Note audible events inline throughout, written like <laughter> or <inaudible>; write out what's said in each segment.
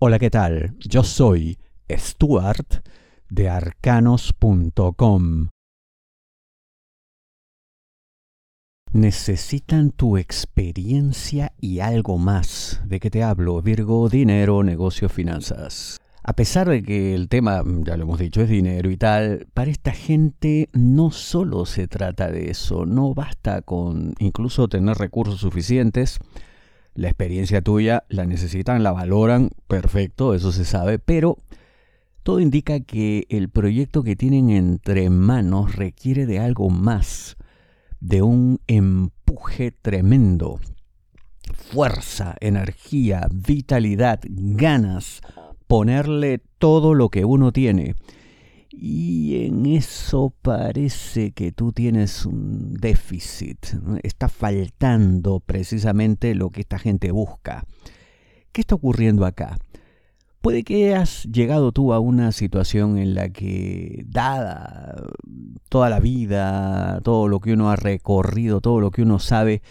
Hola, ¿qué tal? Yo soy Stuart de arcanos.com. Necesitan tu experiencia y algo más. ¿De qué te hablo? Virgo, dinero, negocio, finanzas. A pesar de que el tema, ya lo hemos dicho, es dinero y tal, para esta gente no solo se trata de eso, no basta con incluso tener recursos suficientes, la experiencia tuya la necesitan, la valoran, perfecto, eso se sabe, pero todo indica que el proyecto que tienen entre manos requiere de algo más, de un empuje tremendo, fuerza, energía, vitalidad, ganas, ponerle todo lo que uno tiene. Y en eso parece que tú tienes un déficit. Está faltando precisamente lo que esta gente busca. ¿Qué está ocurriendo acá? Puede que hayas llegado tú a una situación en la que, dada toda la vida, todo lo que uno ha recorrido, todo lo que uno sabe,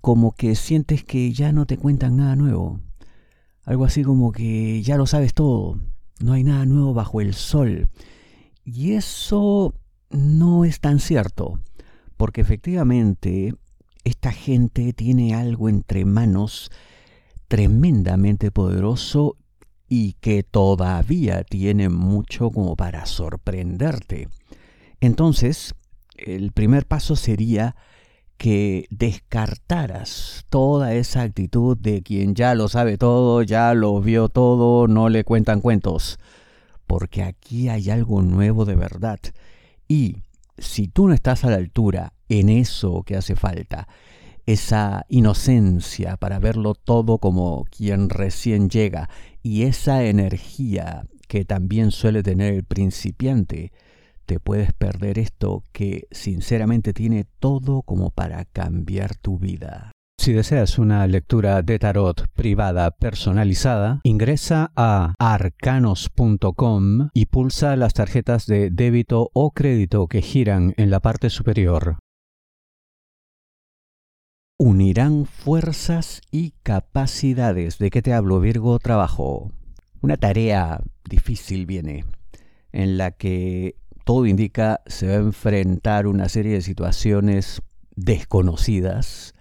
como que sientes que ya no te cuentan nada nuevo. Algo así como que ya lo sabes todo, no hay nada nuevo bajo el sol. Y eso no es tan cierto, porque efectivamente esta gente tiene algo entre manos tremendamente poderoso y que todavía tiene mucho como para sorprenderte. Entonces, el primer paso sería que descartaras toda esa actitud de quien ya lo sabe todo, ya lo vio todo, no le cuentan cuentos porque aquí hay algo nuevo de verdad. Y si tú no estás a la altura en eso que hace falta, esa inocencia para verlo todo como quien recién llega y esa energía que también suele tener el principiante, te puedes perder esto que sinceramente tiene todo como para cambiar tu vida. Si deseas una lectura de tarot privada personalizada, ingresa a arcanos.com y pulsa las tarjetas de débito o crédito que giran en la parte superior. Unirán fuerzas y capacidades. ¿De qué te hablo, Virgo? Trabajo. Una tarea difícil viene, en la que todo indica se va a enfrentar una serie de situaciones desconocidas,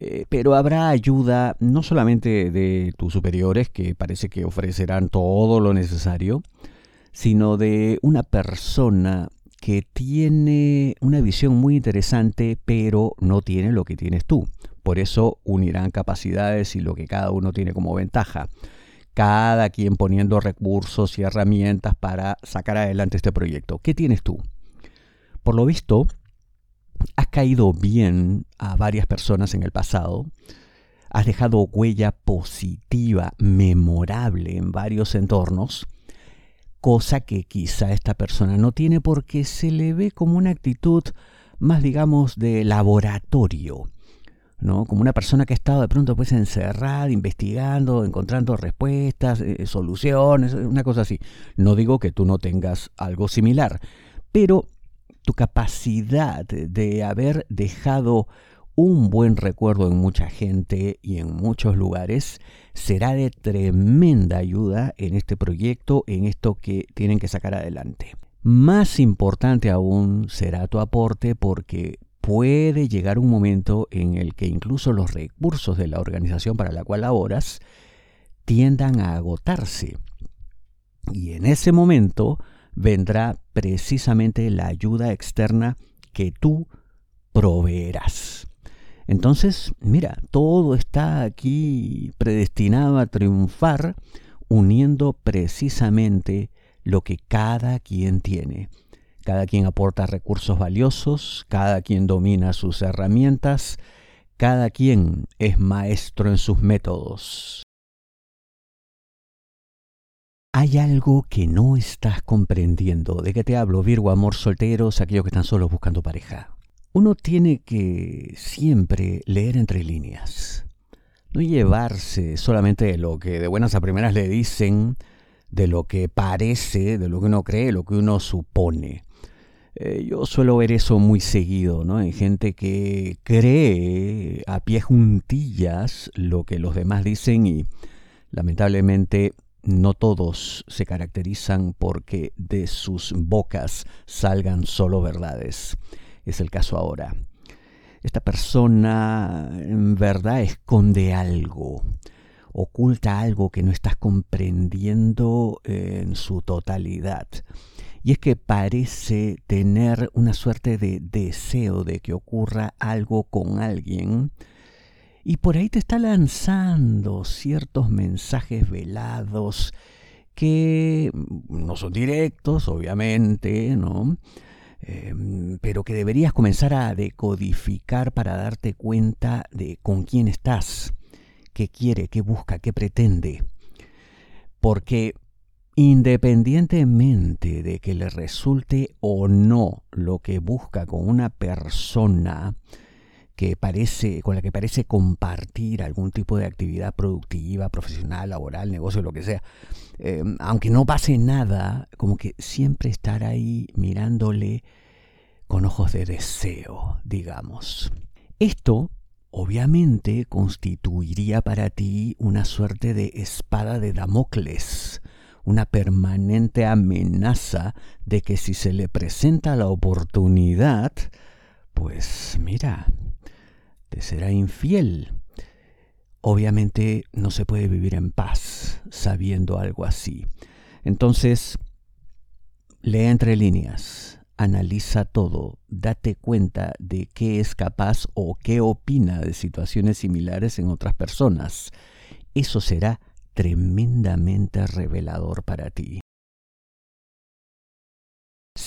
eh, pero habrá ayuda no solamente de tus superiores, que parece que ofrecerán todo lo necesario, sino de una persona que tiene una visión muy interesante, pero no tiene lo que tienes tú. Por eso unirán capacidades y lo que cada uno tiene como ventaja. Cada quien poniendo recursos y herramientas para sacar adelante este proyecto. ¿Qué tienes tú? Por lo visto, has caído bien a varias personas en el pasado, has dejado huella positiva, memorable en varios entornos, cosa que quizá esta persona no tiene porque se le ve como una actitud más, digamos, de laboratorio. ¿No? Como una persona que ha estado de pronto pues encerrada, investigando, encontrando respuestas, eh, soluciones, una cosa así. No digo que tú no tengas algo similar, pero tu capacidad de haber dejado un buen recuerdo en mucha gente y en muchos lugares será de tremenda ayuda en este proyecto, en esto que tienen que sacar adelante. Más importante aún será tu aporte porque puede llegar un momento en el que incluso los recursos de la organización para la cual laboras tiendan a agotarse. Y en ese momento vendrá precisamente la ayuda externa que tú proveerás. Entonces, mira, todo está aquí predestinado a triunfar uniendo precisamente lo que cada quien tiene. Cada quien aporta recursos valiosos, cada quien domina sus herramientas, cada quien es maestro en sus métodos. Hay algo que no estás comprendiendo. ¿De qué te hablo, Virgo, amor solteros, aquellos que están solos buscando pareja? Uno tiene que siempre leer entre líneas. No llevarse solamente de lo que de buenas a primeras le dicen, de lo que parece, de lo que uno cree, lo que uno supone. Eh, yo suelo ver eso muy seguido, ¿no? Hay gente que cree a pie juntillas lo que los demás dicen y Lamentablemente, no todos se caracterizan porque de sus bocas salgan solo verdades. Es el caso ahora. Esta persona en verdad esconde algo, oculta algo que no estás comprendiendo en su totalidad. Y es que parece tener una suerte de deseo de que ocurra algo con alguien, y por ahí te está lanzando ciertos mensajes velados que no son directos, obviamente, ¿no? Em, pero que deberías comenzar a decodificar para darte cuenta de con quién estás, qué quiere, qué busca, qué pretende. Porque independientemente de que le resulte o no lo que busca con una persona, que parece, con la que parece compartir algún tipo de actividad productiva, profesional, laboral, negocio, lo que sea, em, aunque no pase nada, como que siempre estar ahí mirándole con ojos de deseo, digamos. Esto, obviamente, constituiría para ti una suerte de espada de Damocles, una permanente amenaza de que si se le presenta la oportunidad, pues mira, será infiel. Obviamente no se puede vivir en paz sabiendo algo así. Entonces, lee entre líneas, analiza todo, date cuenta de qué es capaz o qué opina de situaciones similares en otras personas. Eso será tremendamente revelador para ti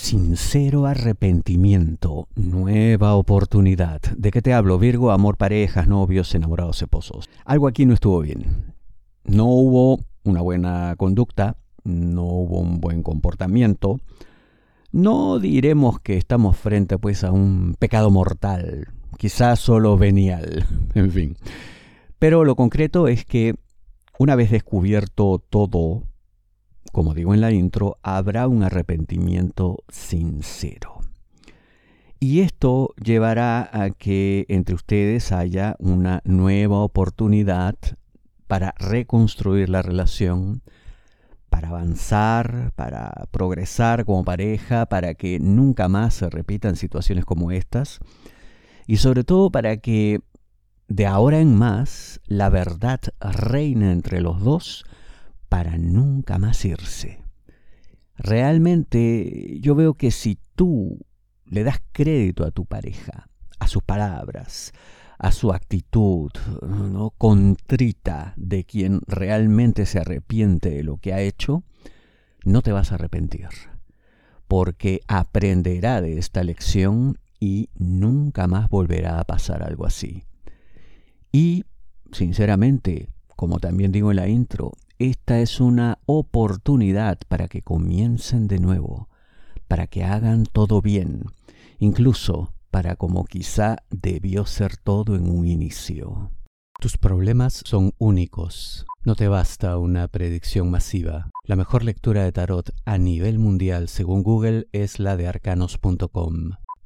sincero arrepentimiento, nueva oportunidad. ¿De qué te hablo? Virgo, amor, parejas, novios, enamorados, esposos. Algo aquí no estuvo bien. No hubo una buena conducta, no hubo un buen comportamiento. No diremos que estamos frente pues a un pecado mortal, quizás solo venial, <laughs> en fin. Pero lo concreto es que una vez descubierto todo, como digo en la intro, habrá un arrepentimiento sincero. Y esto llevará a que entre ustedes haya una nueva oportunidad para reconstruir la relación, para avanzar, para progresar como pareja, para que nunca más se repitan situaciones como estas y sobre todo para que de ahora en más la verdad reine entre los dos para nunca más irse. Realmente yo veo que si tú le das crédito a tu pareja, a sus palabras, a su actitud, ¿no? contrita de quien realmente se arrepiente de lo que ha hecho, no te vas a arrepentir, porque aprenderá de esta lección y nunca más volverá a pasar algo así. Y, sinceramente, como también digo en la intro, esta es una oportunidad para que comiencen de nuevo, para que hagan todo bien, incluso para como quizá debió ser todo en un inicio. Tus problemas son únicos. No te basta una predicción masiva. La mejor lectura de tarot a nivel mundial según Google es la de arcanos.com.